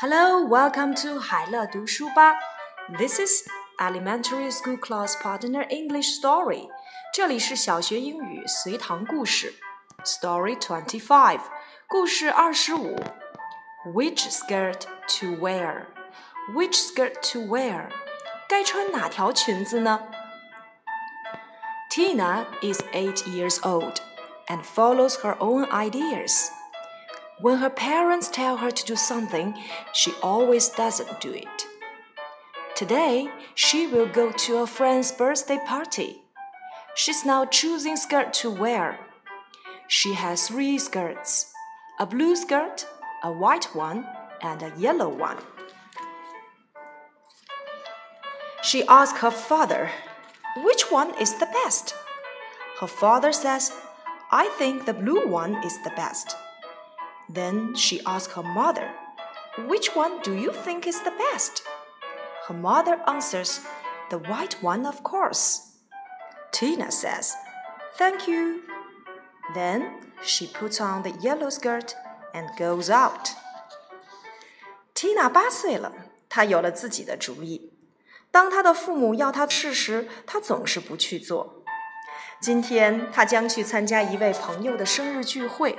Hello, welcome to 海乐读书吧。This is elementary school class partner English story. 这里是小学英语随堂故事。Story twenty five，故事二十五。Which skirt to wear? Which skirt to wear? 该穿哪条裙子呢？Tina is eight years old and follows her own ideas. When her parents tell her to do something, she always doesn't do it. Today, she will go to a friend's birthday party. She's now choosing skirt to wear. She has three skirts a blue skirt, a white one, and a yellow one. She asked her father, Which one is the best? Her father says, I think the blue one is the best. Then she asked her mother, Which one do you think is the best? Her mother answers, The white one, of course. Tina says, Thank you. Then she puts on the yellow skirt and goes out. Tina 八岁了，她有了自己的主意。当她的父母要她试时，她总是不去做。今天她将去参加一位朋友的生日聚会。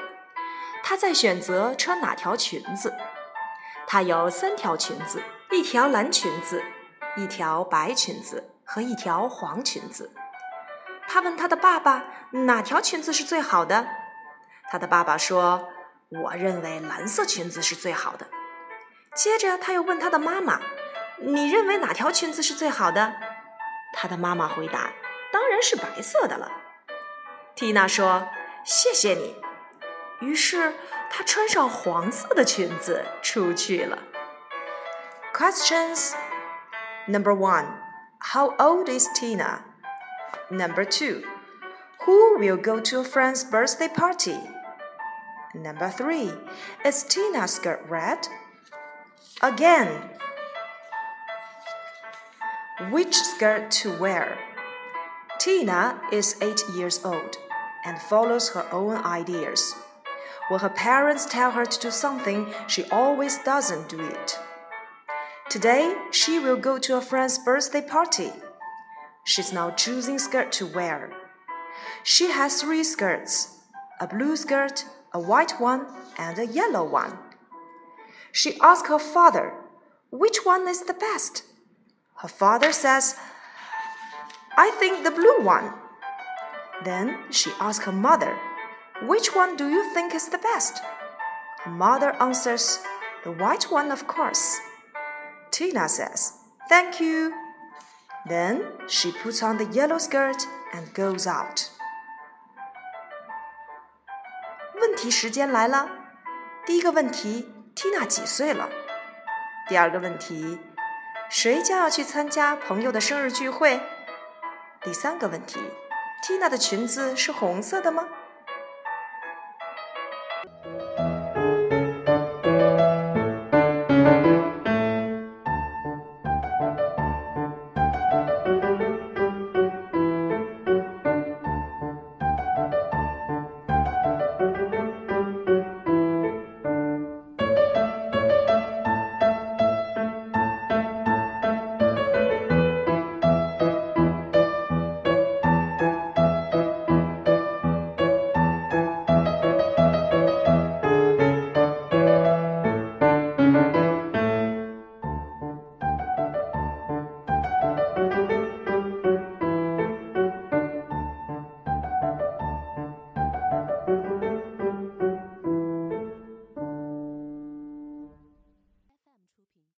她在选择穿哪条裙子。她有三条裙子：一条蓝裙子，一条白裙子和一条黄裙子。她问她的爸爸哪条裙子是最好的。她的爸爸说：“我认为蓝色裙子是最好的。”接着，她又问她的妈妈：“你认为哪条裙子是最好的？”她的妈妈回答：“当然是白色的了。”缇娜说：“谢谢你。”于是她穿上黄色的裙子出去了。Questions Number one How old is Tina? Number two Who will go to a friend's birthday party? Number three Is Tina's skirt red? Again. Which skirt to wear? Tina is eight years old and follows her own ideas. When her parents tell her to do something, she always doesn't do it. Today, she will go to a friend's birthday party. She's now choosing skirt to wear. She has three skirts a blue skirt, a white one, and a yellow one. She asks her father, which one is the best? Her father says, I think the blue one. Then she asks her mother, which one do you think is the best? Her mother answers, The white one, of course. Tina says, Thank you. Then she puts on the yellow skirt and goes out. 问题时间来了。第一个问题，Tina 几岁了？第二个问题，谁将要去参加朋友的生日聚会？第三个问题，Tina 的裙子是红色的吗？